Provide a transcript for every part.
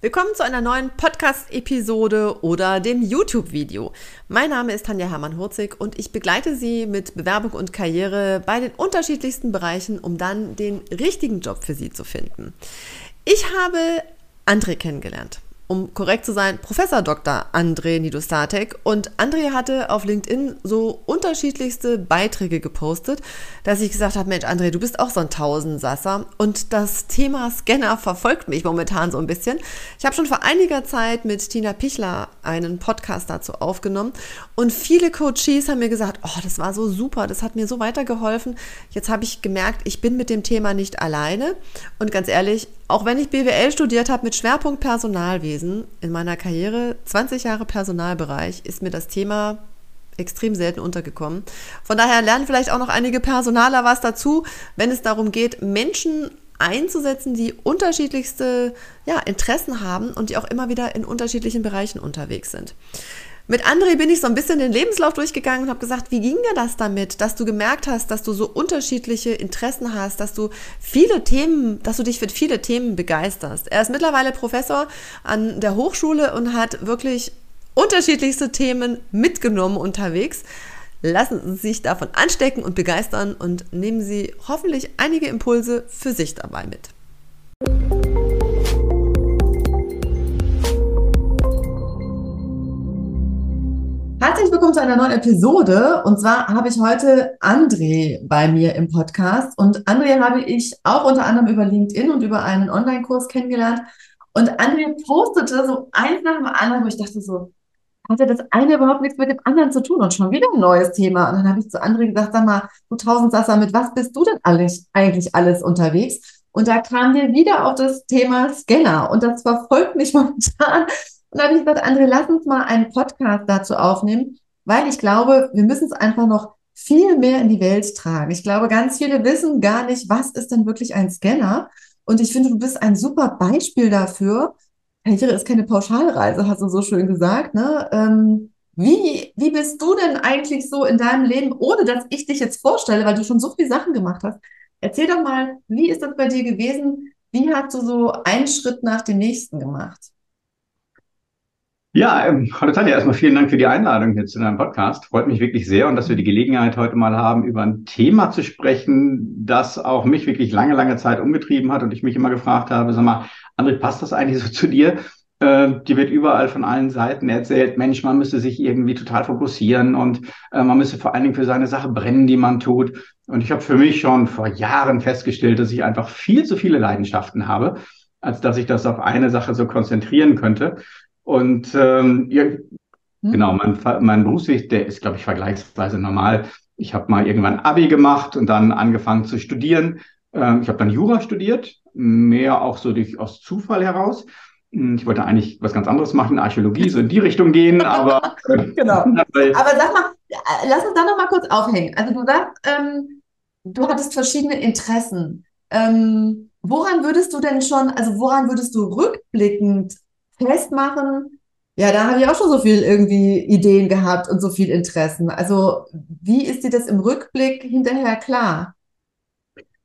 Willkommen zu einer neuen Podcast-Episode oder dem YouTube-Video. Mein Name ist Tanja Hermann-Hurzig und ich begleite Sie mit Bewerbung und Karriere bei den unterschiedlichsten Bereichen, um dann den richtigen Job für Sie zu finden. Ich habe André kennengelernt um korrekt zu sein, Professor Dr. André Nidostatek. Und André hatte auf LinkedIn so unterschiedlichste Beiträge gepostet, dass ich gesagt habe, Mensch, André, du bist auch so ein Tausendsasser. Und das Thema Scanner verfolgt mich momentan so ein bisschen. Ich habe schon vor einiger Zeit mit Tina Pichler einen Podcast dazu aufgenommen. Und viele Coaches haben mir gesagt, oh, das war so super, das hat mir so weitergeholfen. Jetzt habe ich gemerkt, ich bin mit dem Thema nicht alleine. Und ganz ehrlich, auch wenn ich BWL studiert habe mit Schwerpunkt Personalwesen, in meiner Karriere 20 Jahre Personalbereich, ist mir das Thema extrem selten untergekommen. Von daher lernen vielleicht auch noch einige Personaler was dazu, wenn es darum geht, Menschen einzusetzen, die unterschiedlichste ja, Interessen haben und die auch immer wieder in unterschiedlichen Bereichen unterwegs sind. Mit André bin ich so ein bisschen den Lebenslauf durchgegangen und habe gesagt, wie ging dir das damit, dass du gemerkt hast, dass du so unterschiedliche Interessen hast, dass du viele Themen, dass du dich für viele Themen begeisterst. Er ist mittlerweile Professor an der Hochschule und hat wirklich unterschiedlichste Themen mitgenommen unterwegs. Lassen Sie sich davon anstecken und begeistern und nehmen Sie hoffentlich einige Impulse für sich dabei mit. Herzlich willkommen zu einer neuen Episode. Und zwar habe ich heute André bei mir im Podcast. Und André habe ich auch unter anderem über LinkedIn und über einen Online-Kurs kennengelernt. Und André postete so eins nach dem anderen, wo ich dachte so, hatte das eine überhaupt nichts mit dem anderen zu tun und schon wieder ein neues Thema. Und dann habe ich zu André gesagt, sag mal, du Tausendsasser, mit was bist du denn eigentlich alles unterwegs? Und da kam wir wieder auf das Thema Scanner. Und das verfolgt mich momentan und da habe ich gesagt, André, lass uns mal einen Podcast dazu aufnehmen, weil ich glaube, wir müssen es einfach noch viel mehr in die Welt tragen. Ich glaube, ganz viele wissen gar nicht, was ist denn wirklich ein Scanner? Und ich finde, du bist ein super Beispiel dafür. Karriere ist keine Pauschalreise, hast du so schön gesagt. Ne? Ähm, wie, wie bist du denn eigentlich so in deinem Leben, ohne dass ich dich jetzt vorstelle, weil du schon so viele Sachen gemacht hast? Erzähl doch mal, wie ist das bei dir gewesen? Wie hast du so einen Schritt nach dem nächsten gemacht? Ja, ähm, hallo Tanja, erstmal vielen Dank für die Einladung hier zu deinem Podcast. Freut mich wirklich sehr und dass wir die Gelegenheit heute mal haben, über ein Thema zu sprechen, das auch mich wirklich lange, lange Zeit umgetrieben hat und ich mich immer gefragt habe, sag mal, André, passt das eigentlich so zu dir? Äh, die wird überall von allen Seiten erzählt, Mensch, man müsste sich irgendwie total fokussieren und äh, man müsste vor allen Dingen für seine Sache brennen, die man tut. Und ich habe für mich schon vor Jahren festgestellt, dass ich einfach viel zu viele Leidenschaften habe, als dass ich das auf eine Sache so konzentrieren könnte. Und ähm, ja, hm. genau, mein, mein Berufsweg, der ist, glaube ich, vergleichsweise normal. Ich habe mal irgendwann Abi gemacht und dann angefangen zu studieren. Ähm, ich habe dann Jura studiert, mehr auch so durch aus Zufall heraus. Hm, ich wollte eigentlich was ganz anderes machen, Archäologie, so in die Richtung gehen, aber. genau. aber sag mal, lass uns da noch mal kurz aufhängen. Also du sagst, ähm, du hattest verschiedene Interessen. Ähm, woran würdest du denn schon, also woran würdest du rückblickend festmachen, ja, da habe ich auch schon so viel irgendwie Ideen gehabt und so viel Interessen. Also, wie ist dir das im Rückblick hinterher klar?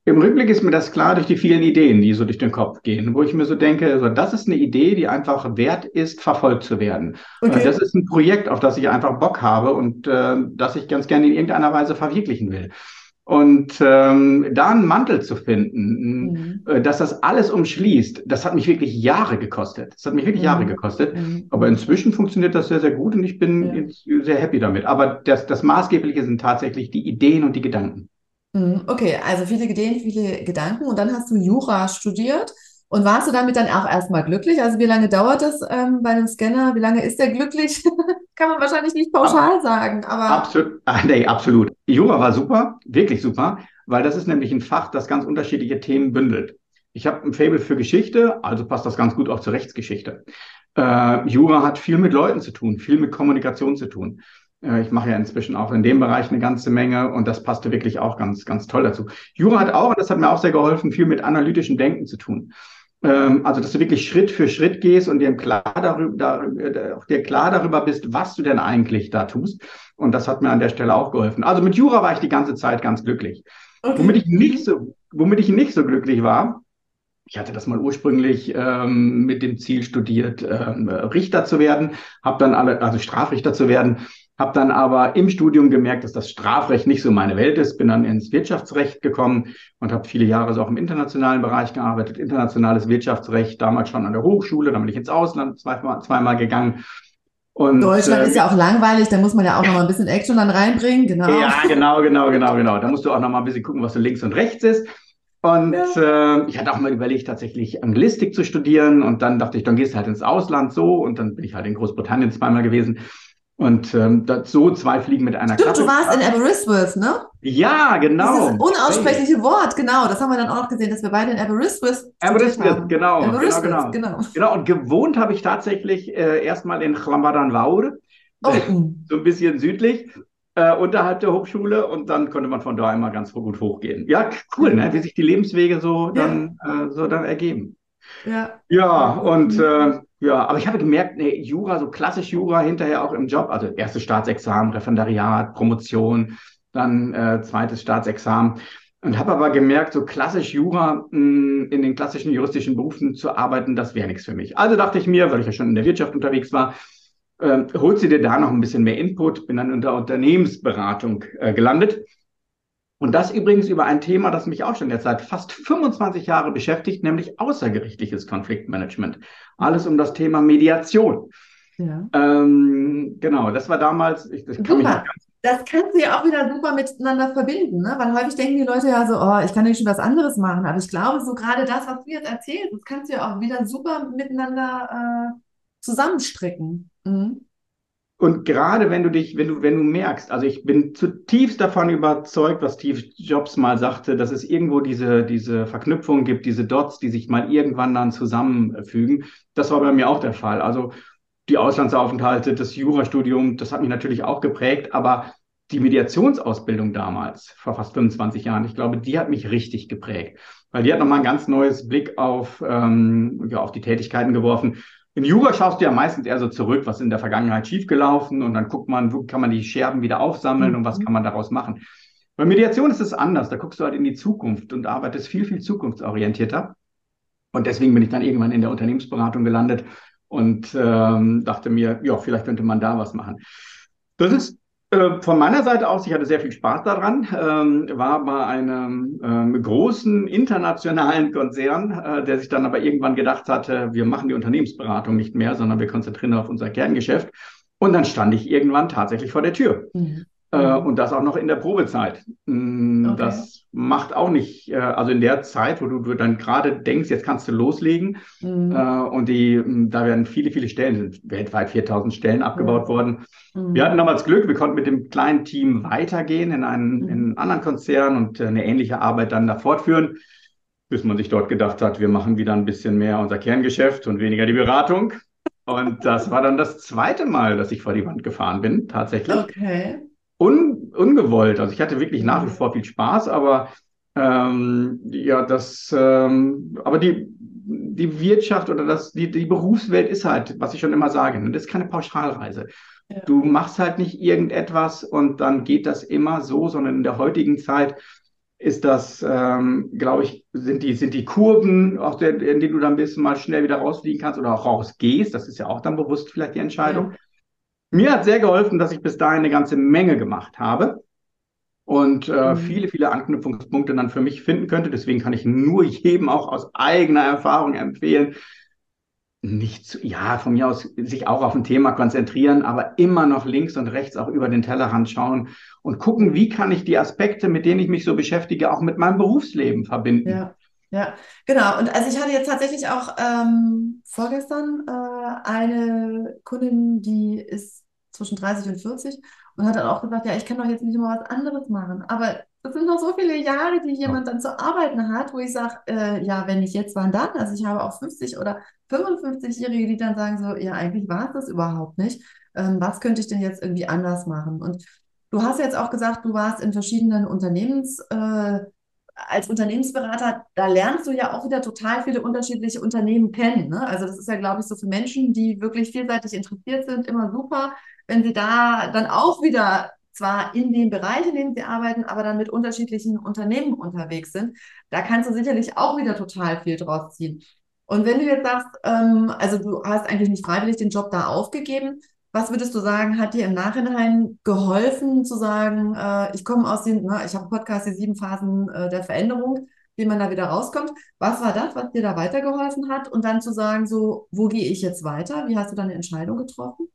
Im Rückblick ist mir das klar durch die vielen Ideen, die so durch den Kopf gehen, wo ich mir so denke, also das ist eine Idee, die einfach wert ist, verfolgt zu werden. Okay. Das ist ein Projekt, auf das ich einfach Bock habe und äh, das ich ganz gerne in irgendeiner Weise verwirklichen will. Und ähm, da einen Mantel zu finden, mhm. Äh, dass das alles umschließt, das hat mich wirklich Jahre gekostet. Das hat mich wirklich mhm. Jahre gekostet. Mhm. Aber inzwischen funktioniert das sehr, sehr gut und ich bin ja. jetzt sehr happy damit. Aber das, das Maßgebliche sind tatsächlich die Ideen und die Gedanken. Mhm. Okay, also viele Ideen, viele Gedanken. Und dann hast du Jura studiert. Und warst du damit dann auch erstmal glücklich? Also wie lange dauert das ähm, bei einem Scanner? Wie lange ist der glücklich? Kann man wahrscheinlich nicht pauschal sagen, aber. Absolut, ah, nee, absolut. Jura war super, wirklich super, weil das ist nämlich ein Fach, das ganz unterschiedliche Themen bündelt. Ich habe ein Fable für Geschichte, also passt das ganz gut auch zur Rechtsgeschichte. Äh, Jura hat viel mit Leuten zu tun, viel mit Kommunikation zu tun. Äh, ich mache ja inzwischen auch in dem Bereich eine ganze Menge und das passte wirklich auch ganz, ganz toll dazu. Jura hat auch, und das hat mir auch sehr geholfen, viel mit analytischem Denken zu tun. Ähm, also, dass du wirklich Schritt für Schritt gehst und dir klar darüber, äh, dir klar darüber bist, was du denn eigentlich da tust. Und das hat mir an der Stelle auch geholfen. Also mit Jura war ich die ganze Zeit ganz glücklich. Okay. Womit ich nicht so, womit ich nicht so glücklich war, ich hatte das mal ursprünglich ähm, mit dem Ziel studiert, ähm, Richter zu werden, habe dann alle, also Strafrichter zu werden, habe dann aber im Studium gemerkt, dass das Strafrecht nicht so meine Welt ist, bin dann ins Wirtschaftsrecht gekommen und habe viele Jahre so auch im internationalen Bereich gearbeitet, internationales Wirtschaftsrecht, damals schon an der Hochschule, dann bin ich ins Ausland zweimal, zweimal gegangen. Und, Deutschland äh, ist ja auch langweilig, da muss man ja auch noch mal ein bisschen Action dann reinbringen, genau. Ja, genau, genau, genau, genau. Da musst du auch noch mal ein bisschen gucken, was so links und rechts ist. Und ja. äh, ich hatte auch mal überlegt, tatsächlich Anglistik zu studieren. Und dann dachte ich, dann gehst du halt ins Ausland so. Und dann bin ich halt in Großbritannien zweimal gewesen. Und ähm, das, so zwei Fliegen mit einer Stimmt, Klappe. du warst in Aberystwyth, ne? Ja, genau. Das unaussprechliche Wort, genau. Das haben wir dann auch noch gesehen, dass wir beide in Aberystwyth Aberystwyth, genau, Aberystwyth, genau, genau, genau. Genau, und gewohnt habe ich tatsächlich äh, erstmal in Chlambadan-Vaur, oh. so ein bisschen südlich, äh, unterhalb der Hochschule. Und dann konnte man von da immer ganz gut hochgehen. Ja, cool, ne? wie sich die Lebenswege so, dann, ja. äh, so dann ergeben. Ja. Ja, und äh, ja, aber ich habe gemerkt, nee, Jura, so klassisch Jura hinterher auch im Job, also erstes Staatsexamen, Referendariat, Promotion, dann äh, zweites Staatsexamen. Und habe aber gemerkt, so klassisch Jura mh, hm, in den klassischen juristischen Berufen zu arbeiten, das wäre nichts für mich. Also dachte ich mir, weil ich ja schon in der Wirtschaft unterwegs war, äh, holst du dir da noch ein bisschen mehr Input, bin dann in der Unternehmensberatung äh, gelandet und das übrigens über ein Thema, das mich auch schon jetzt seit fast 25 Jahren beschäftigt, nämlich außergerichtliches Konfliktmanagement. Alles um das Thema Mediation. Ja. Ähm, genau, das war damals. Ich, das, kann super. das kannst du ja auch wieder super miteinander verbinden, ne? weil häufig denken die Leute ja so, oh, ich kann nicht schon was anderes machen. Aber ich glaube, so gerade das, was du jetzt erzählst, das kannst du ja auch wieder super miteinander äh, zusammenstricken. Mhm. Und gerade wenn du dich, wenn du, wenn du merkst, also ich bin zutiefst davon überzeugt, was Steve Jobs mal sagte, dass es irgendwo diese, diese Verknüpfung gibt, diese Dots, die sich mal irgendwann dann zusammenfügen. Das war bei mir auch der Fall. Also die Auslandsaufenthalte, das Jurastudium, das hat mich natürlich auch geprägt, aber die Mediationsausbildung damals, vor fast 25 Jahren, ich glaube, die hat mich richtig geprägt, weil die hat nochmal ein ganz neues Blick auf, ähm, ja, auf die Tätigkeiten geworfen. In Jura schaust du ja meistens eher so zurück, was in der Vergangenheit schiefgelaufen und dann guckt man, wo kann man die Scherben wieder aufsammeln mhm. und was mhm. kann man daraus machen. Bei Mediation ist es anders. Da guckst du halt in die Zukunft und arbeitest viel, viel zukunftsorientierter. Und deswegen bin ich dann irgendwann in der Unternehmensberatung gelandet und ähm, dachte mir, ja, vielleicht könnte man da was machen. Das ist von meiner Seite aus, ich hatte sehr viel Spaß daran, ähm, war bei einem ähm, großen internationalen Konzern, äh, der sich dann aber irgendwann gedacht hatte, wir machen die Unternehmensberatung nicht mehr, sondern wir konzentrieren auf unser Kerngeschäft. Und dann stand ich irgendwann tatsächlich vor der Tür. Mhm. Äh, und das auch noch in der Probezeit. Mm, okay. Das macht auch nicht, äh, also in der Zeit, wo du, dann gerade denkst, jetzt kannst du loslegen. Mhm. Äh, und die, mm, da werden viele, viele Stellen, sind weltweit 4000 Stellen abgebaut mhm. worden. Mhm. Wir hatten damals Glück, wir konnten mit dem kleinen Team weitergehen in einen, mhm. in einen anderen Konzern und eine ähnliche Arbeit dann da fortführen, bis man sich dort gedacht hat, wir machen wieder ein bisschen mehr unser Kerngeschäft und weniger die Beratung. Und das war dann das zweite Mal, dass ich vor die Wand gefahren bin, tatsächlich. Okay un, ungewollt. Also ich hatte wirklich nach wie vor viel Spaß, aber ähm, ja, das, ähm, aber die, die Wirtschaft oder das, die, die Berufswelt ist halt, was ich schon immer sage, ne, das ist keine Pauschalreise. Ja. Du machst halt nicht irgendetwas und dann geht das immer so, sondern in der heutigen Zeit ist das, ähm, glaube ich, sind die, sind die Kurven, auch der, in denen du dann ein bisschen mal schnell wieder rausfliegen kannst oder auch rausgehst. Das ist ja auch dann bewusst vielleicht die Entscheidung. Ja. Mir hat sehr geholfen, dass ich bis dahin eine ganze Menge gemacht habe und äh, mhm. viele, viele Anknüpfungspunkte dann für mich finden könnte. Deswegen kann ich nur jedem auch aus eigener Erfahrung empfehlen, nicht zu, ja, von mir aus sich auch auf ein Thema konzentrieren, aber immer noch links und rechts auch über den Tellerrand schauen und gucken, wie kann ich die Aspekte, mit denen ich mich so beschäftige, auch mit meinem Berufsleben verbinden. Ja. Ja, genau. Und also ich hatte jetzt tatsächlich auch ähm, vorgestern äh, eine Kundin, die ist zwischen 30 und 40 und hat dann auch gesagt, ja, ich kann doch jetzt nicht immer was anderes machen. Aber es sind noch so viele Jahre, die jemand dann zu arbeiten hat, wo ich sage, äh, ja, wenn nicht jetzt, wann dann? Also ich habe auch 50 oder 55-Jährige, die dann sagen so, ja, eigentlich war es das überhaupt nicht. Ähm, was könnte ich denn jetzt irgendwie anders machen? Und du hast jetzt auch gesagt, du warst in verschiedenen Unternehmens, äh, als Unternehmensberater, da lernst du ja auch wieder total viele unterschiedliche Unternehmen kennen. Ne? Also das ist ja, glaube ich, so für Menschen, die wirklich vielseitig interessiert sind, immer super wenn sie da dann auch wieder zwar in dem Bereich, in dem sie arbeiten, aber dann mit unterschiedlichen Unternehmen unterwegs sind. Da kannst du sicherlich auch wieder total viel draus ziehen. Und wenn du jetzt sagst, ähm, also du hast eigentlich nicht freiwillig den Job da aufgegeben, was würdest du sagen, hat dir im Nachhinein geholfen zu sagen, äh, ich komme aus den, na, ich habe Podcast, die sieben Phasen äh, der Veränderung, wie man da wieder rauskommt. Was war das, was dir da weitergeholfen hat? Und dann zu sagen, so, wo gehe ich jetzt weiter? Wie hast du deine Entscheidung getroffen?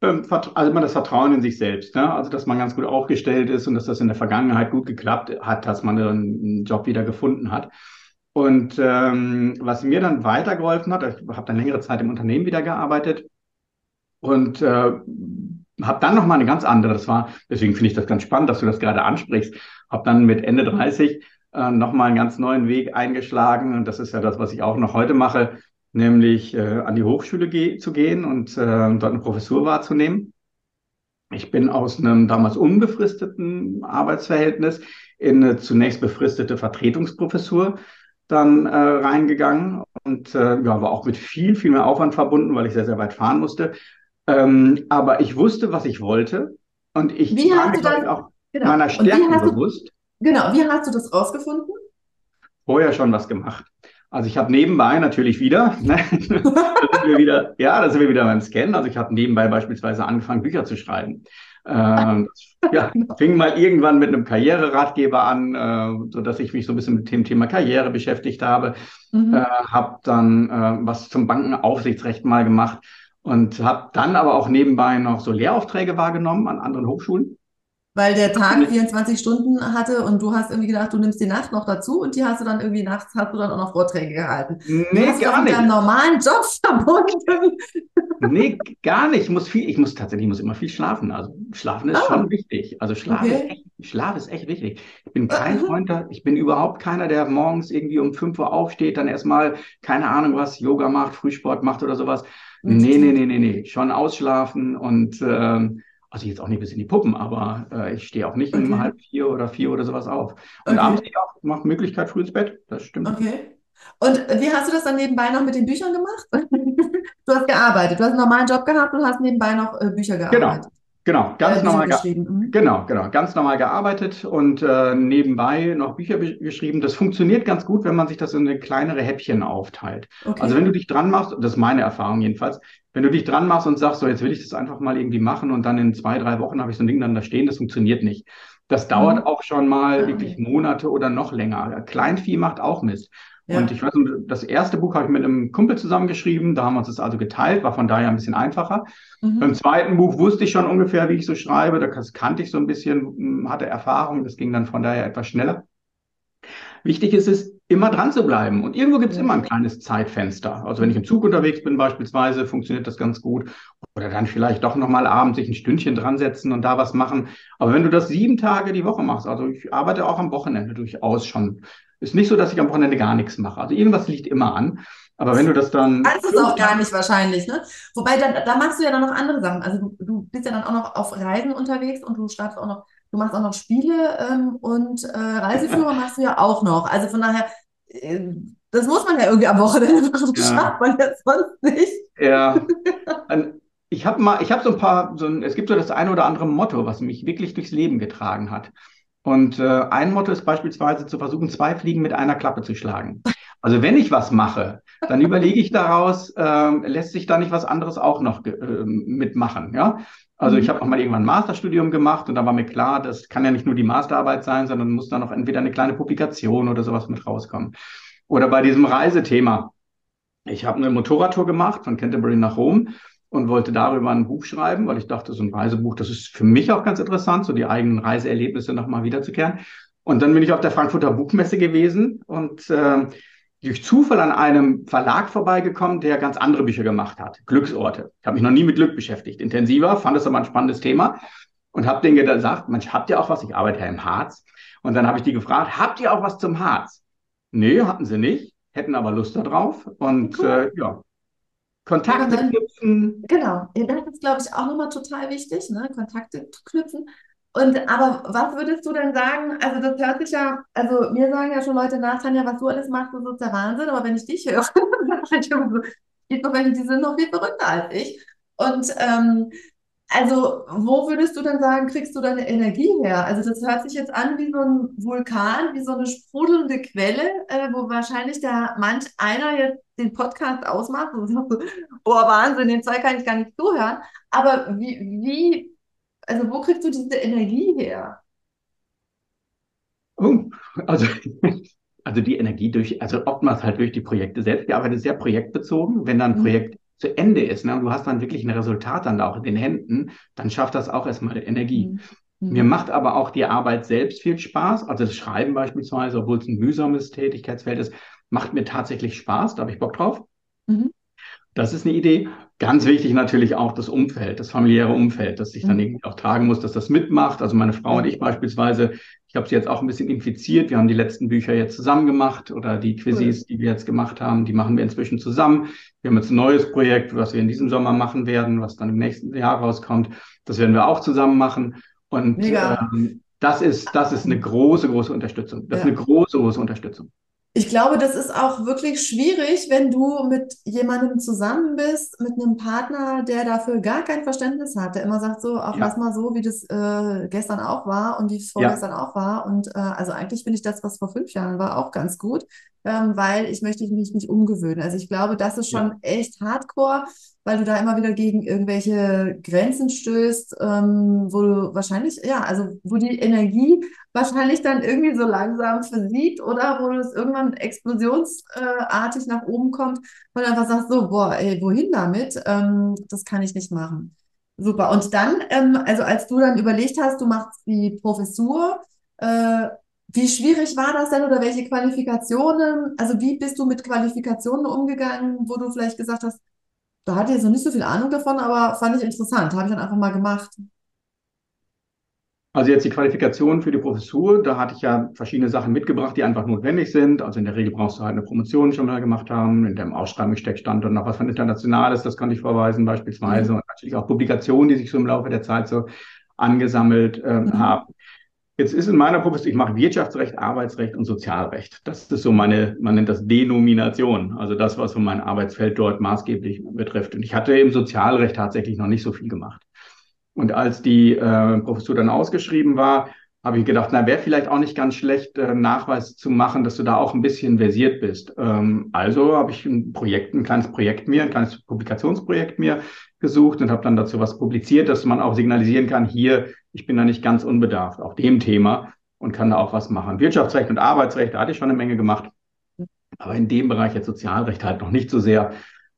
Ähm, also immer das Vertrauen in sich selbst, ne? also dass man ganz gut aufgestellt ist und dass das in der Vergangenheit gut geklappt hat, dass man einen Job wieder gefunden hat. Und ähm, was mir dann weitergeholfen hat, ich habe dann längere Zeit im Unternehmen wieder gearbeitet und äh, habe dann noch mal eine ganz andere, das war, deswegen finde ich das ganz spannend, dass du das gerade ansprichst, habe dann mit Ende 30 äh, noch mal einen ganz neuen Weg eingeschlagen und das ist ja das, was ich auch noch heute mache, nämlich äh, an die Hochschule ge zu gehen und äh, dort eine Professur wahrzunehmen. Ich bin aus einem damals unbefristeten Arbeitsverhältnis in eine zunächst befristete Vertretungsprofessur dann äh, reingegangen und äh, ja, war auch mit viel, viel mehr Aufwand verbunden, weil ich sehr, sehr weit fahren musste. Ähm, aber ich wusste, was ich wollte und ich wie war das, auch genau. meiner Stärken bewusst. Genau, wie hast du das rausgefunden? Vorher schon was gemacht. Also ich habe nebenbei natürlich wieder, ne, da sind wir wieder, ja, da sind wir wieder beim Scannen. Also ich habe nebenbei beispielsweise angefangen, Bücher zu schreiben. Ähm, ja, fing mal irgendwann mit einem Karriereratgeber an, äh, so dass ich mich so ein bisschen mit dem Thema Karriere beschäftigt habe. Mhm. Äh, habe dann äh, was zum Bankenaufsichtsrecht mal gemacht und habe dann aber auch nebenbei noch so Lehraufträge wahrgenommen an anderen Hochschulen. Weil der Tag 24 Stunden hatte und du hast irgendwie gedacht, du nimmst die Nacht noch dazu und die hast du dann irgendwie nachts hast du dann auch noch Vorträge gehalten. Nee, du hast gar mit nicht. deinem normalen Job verbunden. Nee, gar nicht. Ich muss viel, ich muss tatsächlich, ich muss immer viel schlafen. Also schlafen ist Ah. schon wichtig. Also Schlaf Okay. ist echt, Schlaf ist echt wichtig. Ich bin kein Mhm. Freund da, ich bin überhaupt keiner, der morgens irgendwie um 5 Uhr aufsteht, dann erstmal, keine Ahnung was, Yoga macht, Frühsport macht oder sowas. Nee, nee, nee, nee, nee. Schon ausschlafen und ähm, also jetzt auch nicht bis in die Puppen, aber äh, ich stehe auch nicht um Okay. halb vier oder vier oder sowas auf. Und Okay. abends ich auch, mache Möglichkeit früh ins Bett. Das stimmt. Okay. Und wie hast du das dann nebenbei noch mit den Büchern gemacht? Du hast gearbeitet, du hast einen normalen Job gehabt und hast nebenbei noch äh, Bücher Genau, gearbeitet. genau, ganz Äh, Bücher normal. ge- geschrieben. Mhm. Genau, genau. Ganz normal gearbeitet und äh, nebenbei noch Bücher be- geschrieben. Das funktioniert ganz gut, wenn man sich das in eine kleinere Häppchen aufteilt. Okay. Also wenn du dich dran machst, das ist meine Erfahrung jedenfalls, wenn du dich dran machst und sagst, so jetzt will ich das einfach mal irgendwie machen und dann in zwei, drei Wochen habe ich so ein Ding dann da stehen, das funktioniert nicht. Das dauert Mhm. auch schon mal Ah, wirklich okay. Monate oder noch länger. Kleinvieh macht auch Mist. Ja. Und ich weiß, nicht, das erste Buch habe ich mit einem Kumpel zusammengeschrieben, da haben wir uns das also geteilt, war von daher ein bisschen einfacher. Mhm. Beim zweiten Buch wusste ich schon ungefähr, wie ich so schreibe. Das kannte ich so ein bisschen, mh, hatte Erfahrung. Das ging dann von daher etwas schneller. Wichtig ist es, immer dran zu bleiben. Und irgendwo gibt es immer ein kleines Zeitfenster. Also wenn ich im Zug unterwegs bin beispielsweise, funktioniert das ganz gut. Oder dann vielleicht doch nochmal abends sich ein Stündchen dran setzen und da was machen. Aber wenn du das sieben Tage die Woche machst, also ich arbeite auch am Wochenende durchaus schon. Ist nicht so, dass ich am Wochenende gar nichts mache. Also irgendwas liegt immer an. Aber wenn du das dann Kannst es auch gar nicht wahrscheinlich, ne? Wobei, da, da machst du ja dann noch andere Sachen. Also du, du bist ja dann auch noch auf Reisen unterwegs und du startest auch noch, du machst auch noch Spiele ähm, und äh, Reiseführer machst du ja auch noch. Also von daher, äh, das muss man ja irgendwie am Wochenende machen. Das Ja. schafft man ja sonst nicht. Ja, ich habe mal, ich habe so ein paar, so ein, es gibt so das eine oder andere Motto, was mich wirklich durchs Leben getragen hat. Und äh, ein Motto ist beispielsweise zu versuchen, zwei Fliegen mit einer Klappe zu schlagen. Also wenn ich was mache, dann überlege ich daraus, ähm, lässt sich da nicht was anderes auch noch ähm, mitmachen, ja? Also ich Mhm. habe auch mal irgendwann ein Masterstudium gemacht und da war mir klar, das kann ja nicht nur die Masterarbeit sein, sondern muss da noch entweder eine kleine Publikation oder sowas mit rauskommen. Oder bei diesem Reisethema. Ich habe eine Motorradtour gemacht von Canterbury nach Rom und wollte darüber ein Buch schreiben, weil ich dachte, so ein Reisebuch, das ist für mich auch ganz interessant, so die eigenen Reiseerlebnisse nochmal wiederzukehren. Und dann bin ich auf der Frankfurter Buchmesse gewesen und äh, durch Zufall an einem Verlag vorbeigekommen, der ganz andere Bücher gemacht hat. Glücksorte. Ich habe mich noch nie mit Glück beschäftigt. Intensiver, fand es aber ein spannendes Thema und habe denen gesagt, Mensch, habt ihr auch was? Ich arbeite ja im Harz. Und dann habe ich die gefragt, habt ihr auch was zum Harz? Nee, hatten sie nicht, hätten aber Lust darauf. Und Cool. äh, ja, Kontakte dann- knüpfen. Genau, das ist, glaube ich, auch nochmal total wichtig, ne? Kontakte zu knüpfen. Und aber was würdest du denn sagen? Also das hört sich ja, also mir sagen ja schon Leute nach, Tanja, was du alles machst, das ist der Wahnsinn. Aber wenn ich dich höre, dann sage ich immer so, gibt noch welche, die sind noch viel verrückter als ich. Und ähm, Also, wo würdest du denn sagen, kriegst du deine Energie her? Also, das hört sich jetzt an wie so ein Vulkan, wie so eine sprudelnde Quelle, äh, wo wahrscheinlich da manch einer jetzt den Podcast ausmacht und sagt so, oh Wahnsinn, den Zeug kann ich gar nicht zuhören. Aber wie, wie, also wo kriegst du diese Energie her? Oh, also, also die Energie durch, also oftmals halt durch die Projekte selbst. Wir arbeiten sehr projektbezogen. Wenn dann ein mhm. Projekt zu Ende ist ne, und du hast dann wirklich ein Resultat dann auch in den Händen, dann schafft das auch erstmal Energie. Mhm. mhm. Mir macht aber auch die Arbeit selbst viel Spaß. Also das Schreiben beispielsweise, obwohl es ein mühsames Tätigkeitsfeld ist, macht mir tatsächlich Spaß. Da habe ich Bock drauf. Mhm. Das ist eine Idee. Ganz wichtig natürlich auch das Umfeld, das familiäre Umfeld, das ich dann mhm. irgendwie auch tragen muss, dass das mitmacht. Also meine Frau und ich beispielsweise, ich habe sie jetzt auch ein bisschen infiziert. Wir haben die letzten Bücher jetzt zusammen gemacht oder die Quizzes, cool. die wir jetzt gemacht haben, die machen wir inzwischen zusammen. Wir haben jetzt ein neues Projekt, was wir in diesem Sommer machen werden, was dann im nächsten Jahr rauskommt. Das werden wir auch zusammen machen. Und ähm, das ist, das ist eine große, große Unterstützung. Das ja. ist eine große, große Unterstützung. Ich glaube, das ist auch wirklich schwierig, wenn du mit jemandem zusammen bist, mit einem Partner, der dafür gar kein Verständnis hat, der immer sagt so, auch ja. lass mal so, wie das äh, gestern auch war und wie es vorgestern ja. auch war. Und äh, also eigentlich finde ich das, was vor fünf Jahren war, auch ganz gut ähm, weil ich möchte mich nicht umgewöhnen. Also ich glaube, das ist schon ja. echt hardcore, weil du da immer wieder gegen irgendwelche Grenzen stößt, ähm, wo du wahrscheinlich, ja, also wo die Energie wahrscheinlich dann irgendwie so langsam versiegt oder wo es irgendwann explosionsartig nach oben kommt, du einfach sagst, so, boah, ey, wohin damit? Ähm, das kann ich nicht machen. Super. Und dann, ähm, also als du dann überlegt hast, du machst die Professur, äh, wie schwierig war das denn oder welche Qualifikationen, also wie bist du mit Qualifikationen umgegangen, wo du vielleicht gesagt hast, da hatte ich jetzt noch nicht so viel Ahnung davon, aber fand ich interessant, habe ich dann einfach mal gemacht. Also jetzt die Qualifikation für die Professur, da hatte ich ja verschiedene Sachen mitgebracht, die einfach notwendig sind. Also in der Regel brauchst du halt eine Promotion schon mal gemacht haben, in dem Ausschreibungssteck stand dann noch was von Internationales, das kann ich vorweisen beispielsweise mhm. und natürlich auch Publikationen, die sich so im Laufe der Zeit so angesammelt äh, mhm. haben. Jetzt ist in meiner Professur, ich mache Wirtschaftsrecht, Arbeitsrecht und Sozialrecht. Das ist so meine, man nennt das Denomination, also das, was so mein Arbeitsfeld dort maßgeblich betrifft. Und ich hatte im Sozialrecht tatsächlich noch nicht so viel gemacht. Und als die äh, Professur dann ausgeschrieben war, habe ich gedacht, na, wäre vielleicht auch nicht ganz schlecht, äh, Nachweis zu machen, dass du da auch ein bisschen versiert bist. Ähm, also habe ich ein Projekt, ein kleines Projekt mir, ein kleines Publikationsprojekt mir gesucht und habe dann dazu was publiziert, dass man auch signalisieren kann, hier, ich bin da nicht ganz unbedarft auf dem Thema und kann da auch was machen. Wirtschaftsrecht und Arbeitsrecht, da hatte ich schon eine Menge gemacht. Aber in dem Bereich jetzt Sozialrecht halt noch nicht so sehr.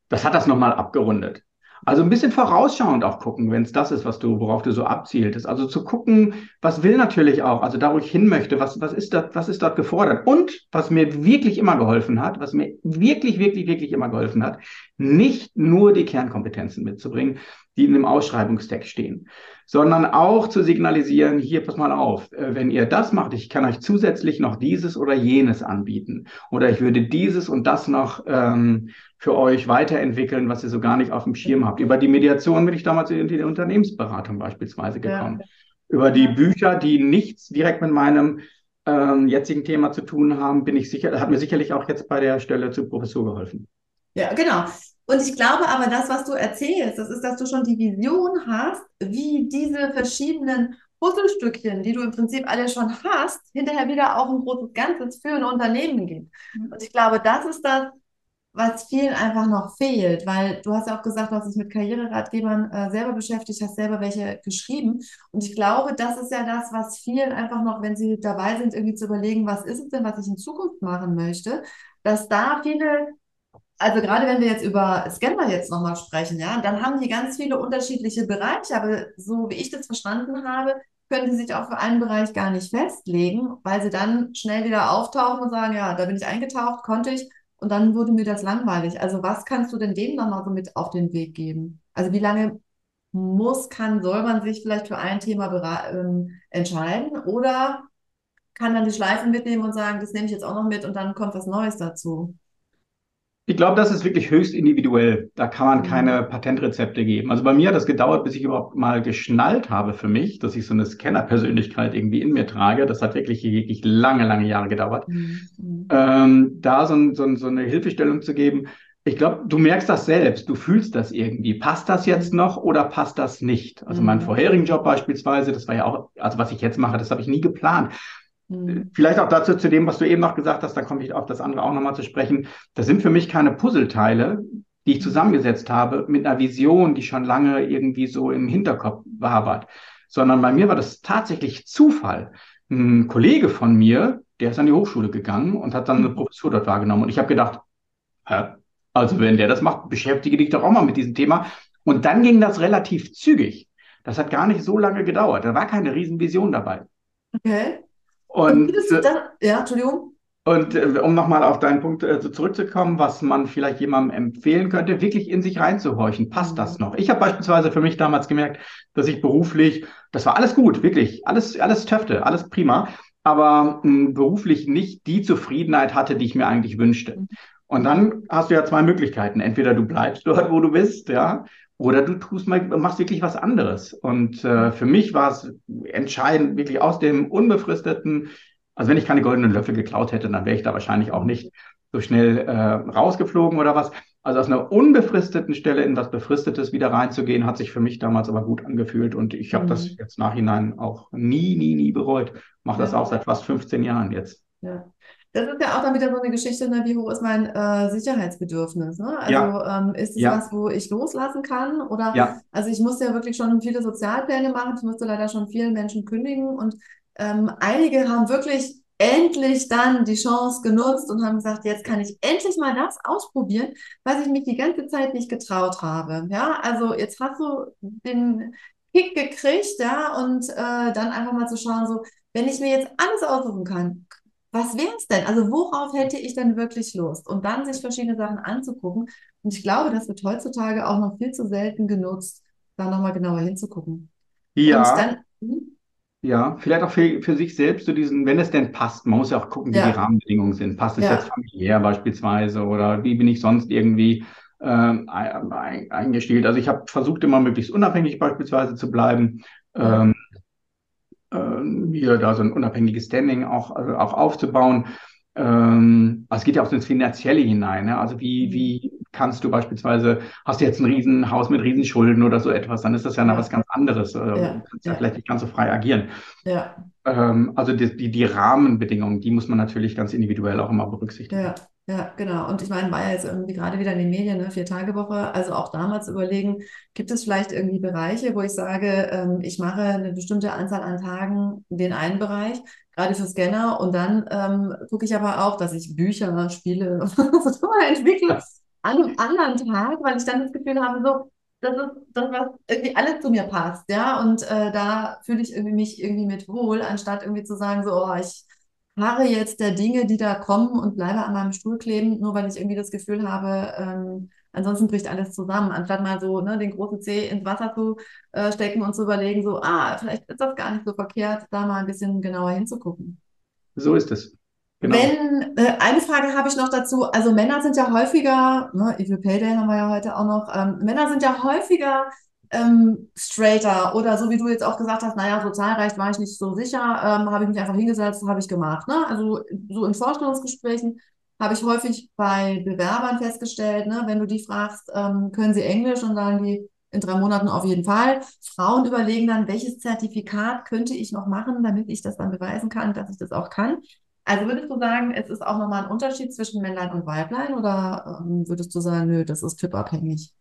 Das hat das nochmal abgerundet. Also ein bisschen vorausschauend auch gucken, wenn es das ist, was du, worauf du so abzieltest. Also zu gucken, was will natürlich auch, also da wo ich hin möchte, was, was ist dort, was ist dort gefordert? Und was mir wirklich immer geholfen hat, was mir wirklich, wirklich, wirklich immer geholfen hat, nicht nur die Kernkompetenzen mitzubringen, die in dem Ausschreibungstext stehen, sondern auch zu signalisieren, hier, pass mal auf, äh, wenn ihr das macht, ich kann euch zusätzlich noch dieses oder jenes anbieten oder ich würde dieses und das noch ähm, für euch weiterentwickeln, was ihr so gar nicht auf dem Schirm habt. Über die Mediation bin ich damals in die Unternehmensberatung beispielsweise gekommen. Ja. Über die Bücher, die nichts direkt mit meinem ähm, jetzigen Thema zu tun haben, bin ich sicher, hat mir sicherlich auch jetzt bei der Stelle zur Professur geholfen. Ja, genau. Und ich glaube aber, das, was du erzählst, das ist, dass du schon die Vision hast, wie diese verschiedenen Puzzlestückchen, die du im Prinzip alle schon hast, hinterher wieder auch ein großes Ganzes für ein Unternehmen gibt. Mhm. Und ich glaube, das ist das, was vielen einfach noch fehlt, weil du hast ja auch gesagt, du hast dich mit Karriereratgebern äh, selber beschäftigt, hast selber welche geschrieben. Und ich glaube, das ist ja das, was vielen einfach noch, wenn sie dabei sind, irgendwie zu überlegen, was ist es denn, was ich in Zukunft machen möchte, dass da viele also gerade wenn wir jetzt über Scanner jetzt nochmal sprechen, ja, dann haben die ganz viele unterschiedliche Bereiche, aber so wie ich das verstanden habe, können sie sich auch für einen Bereich gar nicht festlegen, weil sie dann schnell wieder auftauchen und sagen, ja, da bin ich eingetaucht, konnte ich und dann wurde mir das langweilig. Also was kannst du denn dem dann mal so mit auf den Weg geben? Also wie lange muss, kann, soll man sich vielleicht für ein Thema ähm, entscheiden oder kann dann die Schleifen mitnehmen und sagen, das nehme ich jetzt auch noch mit und dann kommt was Neues dazu? Ich glaube, das ist wirklich höchst individuell. Da kann man keine mhm. Patentrezepte geben. Also bei mir hat das gedauert, bis ich überhaupt mal geschnallt habe für mich, dass ich so eine Scanner-Persönlichkeit irgendwie in mir trage. Das hat wirklich, wirklich lange, lange Jahre gedauert. Mhm. Ähm, da so, so, so, eine Hilfestellung zu geben. Ich glaube, du merkst das selbst, du fühlst das irgendwie. Passt das jetzt noch oder passt das nicht? Also mhm. meinen vorherigen Job beispielsweise, das war ja auch, also was ich jetzt mache, das habe ich nie geplant. Mhm. Vielleicht auch dazu zu dem, was du eben noch gesagt hast, da komme ich auf das andere auch nochmal zu sprechen. Das sind für mich keine Puzzleteile, die ich zusammengesetzt habe mit einer Vision, die schon lange irgendwie so im Hinterkopf wabert, sondern bei mir war das tatsächlich Zufall. Ein Kollege von mir, der ist an die Hochschule gegangen und hat dann eine mhm. Professur dort wahrgenommen. Und ich habe gedacht, hä, also wenn der das macht, beschäftige dich doch auch mal mit diesem Thema. Und dann ging das relativ zügig. Das hat gar nicht so lange gedauert. Da war keine Riesenvision dabei. Okay. Und, und äh, ja, Entschuldigung. Und äh, um nochmal auf deinen Punkt äh, zurückzukommen, was man vielleicht jemandem empfehlen könnte, wirklich in sich reinzuhorchen. Passt mhm. das noch? Ich habe beispielsweise für mich damals gemerkt, dass ich beruflich, das war alles gut, wirklich, alles, alles töfte, alles prima, aber mh, beruflich nicht die Zufriedenheit hatte, die ich mir eigentlich wünschte. Mhm. Und dann hast du ja zwei Möglichkeiten. Entweder du bleibst dort, wo du bist, ja, oder du tust mal, machst wirklich was anderes. Und äh, für mich war es entscheidend, wirklich aus dem unbefristeten, also wenn ich keine goldenen Löffel geklaut hätte, dann wäre ich da wahrscheinlich auch nicht so schnell äh, rausgeflogen oder was. Also aus einer unbefristeten Stelle in was Befristetes wieder reinzugehen, hat sich für mich damals aber gut angefühlt und ich habe mhm. das jetzt nachhinein auch nie, nie, nie bereut. Mache das auch seit fast 15 Jahren jetzt. Ja. Das ist ja auch dann wieder so eine Geschichte, ne? wie hoch ist mein äh, Sicherheitsbedürfnis? Ne? Also ja. ähm, ist es ja. was, wo ich loslassen kann? Oder ja. also ich musste ja wirklich schon viele Sozialpläne machen, ich musste leider schon vielen Menschen kündigen und ähm, einige haben wirklich endlich dann die Chance genutzt und haben gesagt, jetzt kann ich endlich mal das ausprobieren, was ich mich die ganze Zeit nicht getraut habe. Ja, also jetzt hast du den Kick gekriegt, ja, und äh, dann einfach mal zu schauen, so, wenn ich mir jetzt alles aussuchen kann, was wäre es denn? Also worauf hätte ich denn wirklich Lust? Und dann sich verschiedene Sachen anzugucken. Und ich glaube, das wird heutzutage auch noch viel zu selten genutzt, da nochmal genauer hinzugucken. Ja. Dann, hm? ja, vielleicht auch für, für sich selbst so diesen, wenn es denn passt, man muss ja auch gucken, wie ja. die Rahmenbedingungen sind. Passt es ja. jetzt familiär beispielsweise oder wie bin ich sonst irgendwie ähm, eingestellt? Also ich habe versucht, immer möglichst unabhängig beispielsweise zu bleiben. Ähm, hier da so ein unabhängiges Standing auch, also auch aufzubauen. Ähm, also es geht ja auch ins Finanzielle hinein. Ne? Also wie, mhm. wie kannst du beispielsweise, hast du jetzt ein Riesenhaus mit Riesenschulden oder so etwas, dann ist das ja, ja. was ganz anderes. Äh, ja. Du kannst ja, ja, vielleicht nicht ganz so frei agieren. Ja. Ähm, also die, die, die Rahmenbedingungen, die muss man natürlich ganz individuell auch immer berücksichtigen. Ja. Ja, genau. Und ich meine, war ja jetzt irgendwie gerade wieder in den Medien, ne, Vier-Tage-Woche. Also auch damals überlegen, gibt es vielleicht irgendwie Bereiche, wo ich sage, ähm, ich mache eine bestimmte Anzahl an Tagen den einen Bereich, gerade für Scanner, und dann ähm, gucke ich aber auch, dass ich Bücher, Spiele entwickle an einem anderen Tag, weil ich dann das Gefühl habe, so, das ist das, was irgendwie alles zu mir passt, ja. Und äh, da fühle ich irgendwie mich irgendwie mit wohl, anstatt irgendwie zu sagen, so, oh, ich harre jetzt der Dinge, die da kommen und bleibe an meinem Stuhl kleben, nur weil ich irgendwie das Gefühl habe, ähm, ansonsten bricht alles zusammen, anstatt mal so ne, den großen Zeh ins Wasser zu äh, stecken und zu überlegen, so, ah, vielleicht ist das gar nicht so verkehrt, da mal ein bisschen genauer hinzugucken. So ist es. Genau. Wenn, äh, eine Frage habe ich noch dazu. Also Männer sind ja häufiger, ne, Evil Payday haben wir ja heute auch noch, ähm, Männer sind ja häufiger ähm, straighter oder so wie du jetzt auch gesagt hast, naja, so zahlreich war ich nicht so sicher, ähm, habe ich mich einfach hingesetzt, habe ich gemacht. Ne? Also so in Vorstellungsgesprächen habe ich häufig bei Bewerbern festgestellt, ne, wenn du die fragst, ähm, können sie Englisch und sagen die in drei Monaten auf jeden Fall. Frauen überlegen dann, welches Zertifikat könnte ich noch machen, damit ich das dann beweisen kann, dass ich das auch kann. Also würdest du sagen, es ist auch nochmal ein Unterschied zwischen Männlein und Weiblein oder ähm, würdest du sagen, nö, das ist typabhängig?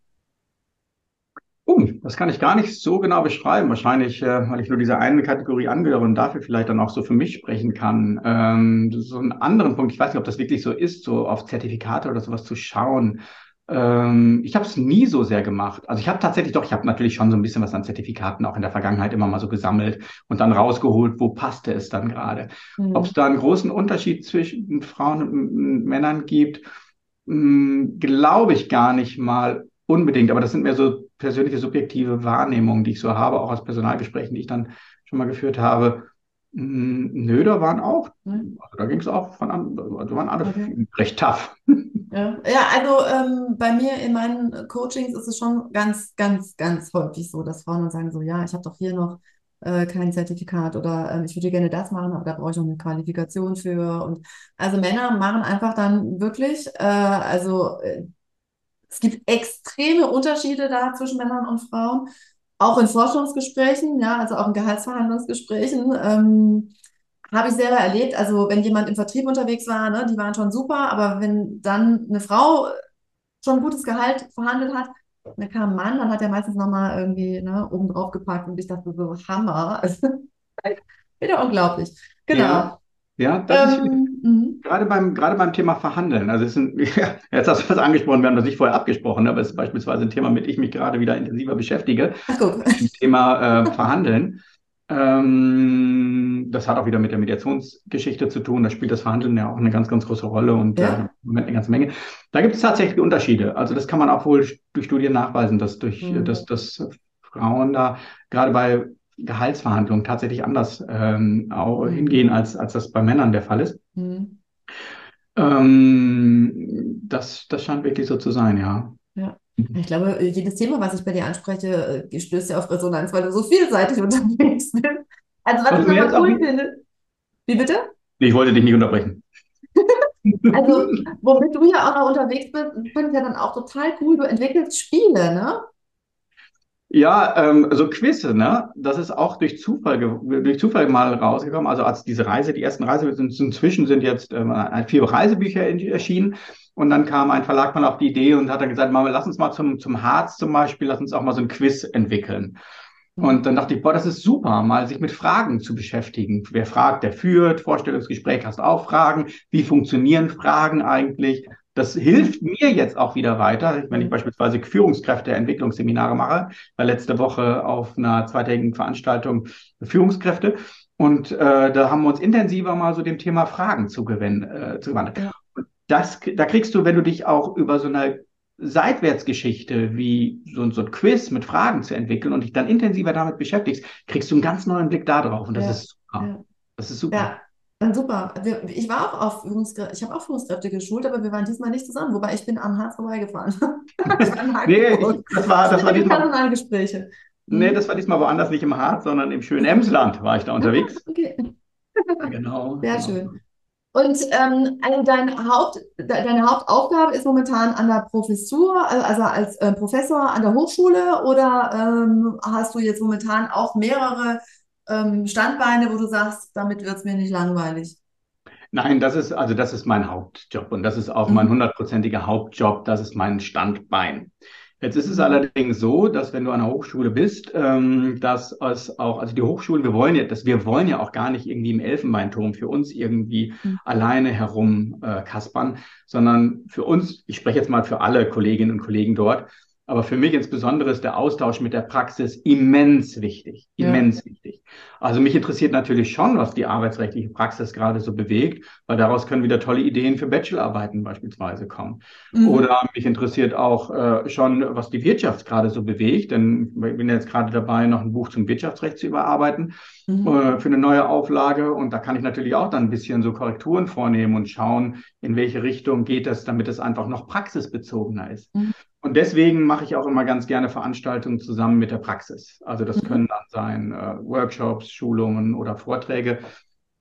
Oh, das kann ich gar nicht so genau beschreiben. Wahrscheinlich, äh, weil ich nur diese eine Kategorie angehöre und dafür vielleicht dann auch so für mich sprechen kann. Ähm, so einen anderen Punkt, ich weiß nicht, ob das wirklich so ist, so auf Zertifikate oder sowas zu schauen. Ähm, ich habe es nie so sehr gemacht. Also ich habe tatsächlich doch, ich habe natürlich schon so ein bisschen was an Zertifikaten auch in der Vergangenheit immer mal so gesammelt und dann rausgeholt, wo passte es dann gerade. Mhm. Ob es da einen großen Unterschied zwischen Frauen und Männern gibt, hm, glaube ich gar nicht mal unbedingt. Aber das sind mehr so persönliche subjektive Wahrnehmungen, die ich so habe, auch aus Personalgesprächen, die ich dann schon mal geführt habe. Hm, nö, da waren auch, also da ging es auch von an, also waren alle okay. recht tough. Ja, ja also ähm, bei mir in meinen Coachings ist es schon ganz, ganz, ganz häufig so, dass Frauen dann sagen so, ja, ich habe doch hier noch äh, kein Zertifikat oder äh, ich würde gerne das machen, aber da brauche ich noch eine Qualifikation für. Und also Männer machen einfach dann wirklich, äh, also äh, es gibt extreme Unterschiede da zwischen Männern und Frauen, auch in Forschungsgesprächen, ja, also auch in Gehaltsverhandlungsgesprächen. Ähm, habe ich selber erlebt. Also wenn jemand im Vertrieb unterwegs war, ne, die waren schon super, aber wenn dann eine Frau schon ein gutes Gehalt verhandelt hat, dann kam ein Mann, dann hat er meistens nochmal irgendwie ne, oben drauf gepackt und ich dachte so, Hammer. Wieder unglaublich. Genau. Ja. Ja, das ähm, ist mhm. gerade beim, gerade beim Thema Verhandeln. Also, es ist ja, jetzt hast du was angesprochen, wir haben das nicht vorher abgesprochen, aber es ist beispielsweise ein Thema, mit dem ich mich gerade wieder intensiver beschäftige. Ach, guck. Thema äh, Verhandeln. Ähm, das hat auch wieder mit der Mediationsgeschichte zu tun. Da spielt das Verhandeln ja auch eine ganz, ganz große Rolle und ja. äh, im Moment eine ganze Menge. Da gibt es tatsächlich Unterschiede. Also das kann man auch wohl durch Studien nachweisen, dass durch, mhm. dass, dass Frauen da gerade bei Gehaltsverhandlungen tatsächlich anders ähm, auch hingehen, als, als das bei Männern der Fall ist. Mhm. Ähm, das, das scheint wirklich so zu sein, ja. Ja. Ich glaube, jedes Thema, was ich bei dir anspreche, äh, stößt ja auf Resonanz, weil du so vielseitig unterwegs bist. Also was, was ich nochmal cool finde. Wie bitte? Ich wollte dich nicht unterbrechen. also, womit du ja auch noch unterwegs bist, finde ich ja dann auch total cool. Du entwickelst Spiele, ne? Ja, ähm, so Quizze, ne? Das ist auch durch Zufall, durch Zufall mal rausgekommen. Also als diese Reise, die ersten Reise, inzwischen sind jetzt ähm, vier Reisebücher erschienen. Und dann kam ein Verlag mal auf die Idee und hat dann gesagt, Mama, lass uns mal zum, zum Harz zum Beispiel, lass uns auch mal so ein Quiz entwickeln. Und dann dachte ich, boah, das ist super, mal sich mit Fragen zu beschäftigen. Wer fragt, der führt, Vorstellungsgespräch hast auch Fragen. Wie funktionieren Fragen eigentlich? Das hilft mir jetzt auch wieder weiter, wenn ich beispielsweise Führungskräfte Entwicklungsseminare mache, war letzte Woche auf einer zweitägigen Veranstaltung Führungskräfte. Und äh, da haben wir uns intensiver mal so dem Thema Fragen zugewendet. Äh, zugewandt. Ja das, da kriegst du, wenn du dich auch über so eine Seitwärtsgeschichte wie so, so ein Quiz mit Fragen zu entwickeln und dich dann intensiver damit beschäftigst, kriegst du einen ganz neuen Blick da drauf. Und das ja, ist super. Ja. Das ist super. Super. Ich war auch auf Führungskräfte, ich habe auch Führungskräfte geschult, aber wir waren diesmal nicht zusammen, wobei ich bin am Harz vorbeigefahren. nee, ich, das war, das war diesmal. Personalgespräche. Nee, das war diesmal woanders, nicht im Harz, sondern im schönen Emsland war ich da unterwegs. okay. Genau. Sehr genau. schön. Und ähm, also dein Haupt, deine Hauptaufgabe ist momentan an der Professur, äh, also als äh, Professor an der Hochschule oder ähm, hast du jetzt momentan auch mehrere ähm, Standbeine, wo du sagst, damit wird es mir nicht langweilig? Nein, das ist, also das ist mein Hauptjob und das ist auch mhm. mein hundertprozentiger Hauptjob, das ist mein Standbein. Jetzt ist es allerdings so, dass wenn du an der Hochschule bist, ähm, dass es auch, also die Hochschulen, wir wollen ja, dass wir wollen ja auch gar nicht irgendwie im Elfenbeinturm für uns irgendwie mhm. alleine herum äh, sondern für uns, ich spreche jetzt mal für alle Kolleginnen und Kollegen dort, aber für mich insbesondere ist der Austausch mit der Praxis immens wichtig. Immens ja. wichtig. Also mich interessiert natürlich schon, was die arbeitsrechtliche Praxis gerade so bewegt, weil daraus können wieder tolle Ideen für Bachelorarbeiten beispielsweise kommen. Mhm. Oder mich interessiert auch äh, schon, was die Wirtschaft gerade so bewegt, denn ich bin jetzt gerade dabei, noch ein Buch zum Wirtschaftsrecht zu überarbeiten mhm. äh, für eine neue Auflage. Und da kann ich natürlich auch dann ein bisschen so Korrekturen vornehmen und schauen, in welche Richtung geht es, damit es einfach noch praxisbezogener ist. Mhm. Und deswegen mache ich auch immer ganz gerne Veranstaltungen zusammen mit der Praxis. Also das mhm. können dann sein äh, Workshops, Schulungen oder Vorträge.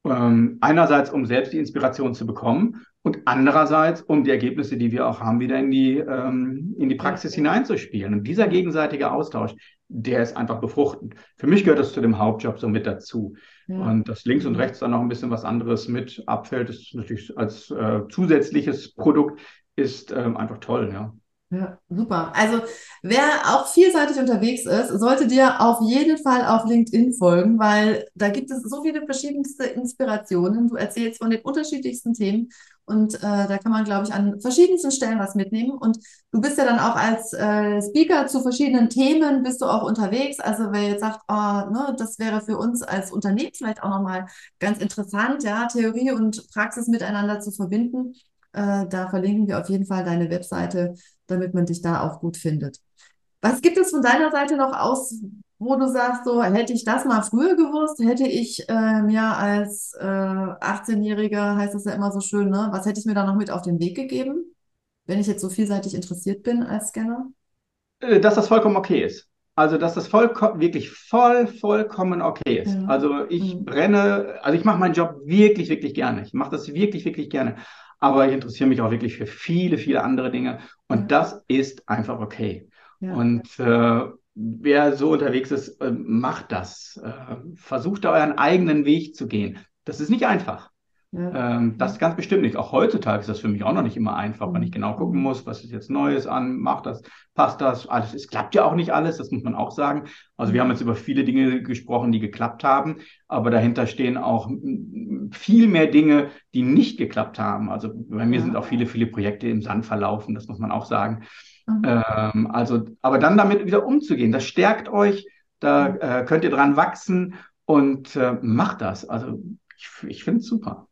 Ähm, einerseits, um selbst die Inspiration zu bekommen und andererseits, um die Ergebnisse, die wir auch haben, wieder in die, ähm, in die Praxis hineinzuspielen. Und dieser gegenseitige Austausch, der ist einfach befruchtend. Für mich gehört das zu dem Hauptjob so mit dazu. Ja. Und das links und rechts dann noch ein bisschen was anderes mit abfällt, ist natürlich als äh, zusätzliches Produkt, ist ähm, einfach toll, ja. Ja, super. Also wer auch vielseitig unterwegs ist, sollte dir auf jeden Fall auf LinkedIn folgen, weil da gibt es so viele verschiedenste Inspirationen. Du erzählst von den unterschiedlichsten Themen und äh, da kann man, glaube ich, an verschiedensten Stellen was mitnehmen. Und du bist ja dann auch als äh, Speaker zu verschiedenen Themen, bist du auch unterwegs. Also wer jetzt sagt, oh, ne, das wäre für uns als Unternehmen vielleicht auch nochmal ganz interessant, ja, Theorie und Praxis miteinander zu verbinden. Äh, da verlinken wir auf jeden Fall deine Webseite damit man dich da auch gut findet. Was gibt es von deiner Seite noch aus, wo du sagst, so hätte ich das mal früher gewusst, hätte ich äh, mir als äh, 18-Jähriger, heißt das ja immer so schön, ne? Was hätte ich mir da noch mit auf den Weg gegeben, wenn ich jetzt so vielseitig interessiert bin als Scanner? Äh, dass das vollkommen okay ist. Also, dass das vollkommen, wirklich voll, vollkommen okay ist. Ja. Also, ich mhm. brenne, also ich mache meinen Job wirklich, wirklich gerne. Ich mache das wirklich, wirklich gerne. Aber ich interessiere mich auch wirklich für viele, viele andere Dinge. Und das ist einfach okay. Ja. Und äh, wer so unterwegs ist, äh, macht das. Äh, versucht da euren eigenen Weg zu gehen. Das ist nicht einfach. Ja. Ähm, das ganz bestimmt nicht. Auch heutzutage ist das für mich auch noch nicht immer einfach, wenn ich mhm. genau gucken muss, was ist jetzt Neues an, macht das, passt das, alles. Es klappt ja auch nicht alles, das muss man auch sagen. Also wir haben jetzt über viele Dinge gesprochen, die geklappt haben, aber dahinter stehen auch viel mehr Dinge, die nicht geklappt haben. Also bei mir ja. sind auch viele, viele Projekte im Sand verlaufen, das muss man auch sagen. Mhm. Ähm, also, aber dann damit wieder umzugehen, das stärkt euch, da mhm. äh, könnt ihr dran wachsen und äh, macht das. Also ich, ich finde es super.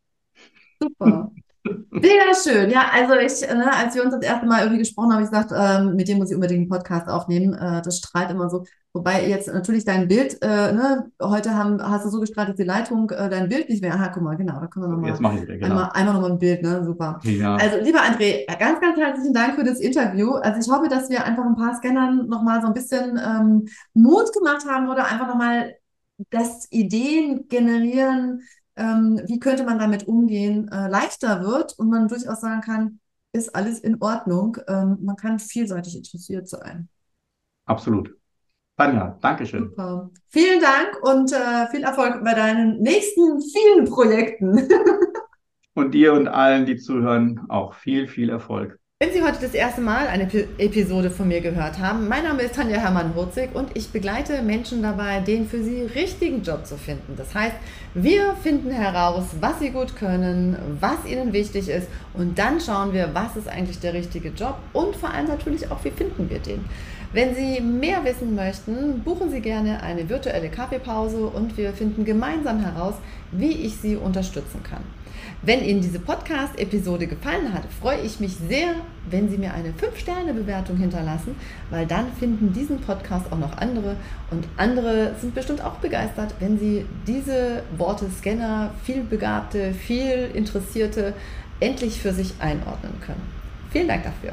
Super. Sehr schön. Ja, also ich, ne, als wir uns das erste Mal irgendwie gesprochen haben, habe ich gesagt, ähm, mit dem muss ich unbedingt einen Podcast aufnehmen. Äh, das strahlt immer so. Wobei jetzt natürlich dein Bild, äh, ne, heute haben, hast du so gestrahlt, dass die Leitung äh, dein Bild nicht mehr. Aha, guck mal, genau, da können wir nochmal. Jetzt mache ich wieder, genau. Einmal, einmal nochmal ein Bild, ne? Super. Ja. Also, lieber André, ganz, ganz herzlichen Dank für das Interview. Also ich hoffe, dass wir einfach ein paar Scannern nochmal so ein bisschen ähm, Mut gemacht haben oder einfach nochmal das Ideen generieren, ähm, wie könnte man damit umgehen, äh, leichter wird und man durchaus sagen kann, ist alles in Ordnung. Ähm, man kann vielseitig interessiert sein. Absolut. Tanja, Dankeschön. Super. Vielen Dank und äh, viel Erfolg bei deinen nächsten vielen Projekten. und dir und allen, die zuhören, auch viel, viel Erfolg. Wenn Sie heute das erste Mal eine Episode von mir gehört haben, mein Name ist Tanja Hermann-Hurzig und ich begleite Menschen dabei, den für sie richtigen Job zu finden. Das heißt, wir finden heraus, was sie gut können, was ihnen wichtig ist und dann schauen wir, was ist eigentlich der richtige Job und vor allem natürlich auch, wie finden wir den. Wenn Sie mehr wissen möchten, buchen Sie gerne eine virtuelle Kaffeepause und wir finden gemeinsam heraus, wie ich Sie unterstützen kann. Wenn Ihnen diese Podcast-Episode gefallen hat, freue ich mich sehr, wenn Sie mir eine 5-Sterne-Bewertung hinterlassen, weil dann finden diesen Podcast auch noch andere und andere sind bestimmt auch begeistert, wenn Sie diese Worte Scanner, vielbegabte, viel Interessierte endlich für sich einordnen können. Vielen Dank dafür.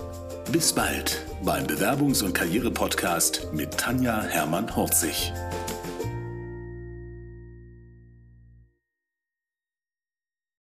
Bis bald beim Bewerbungs- und Karriere-Podcast mit Tanja Hermann-Horzig.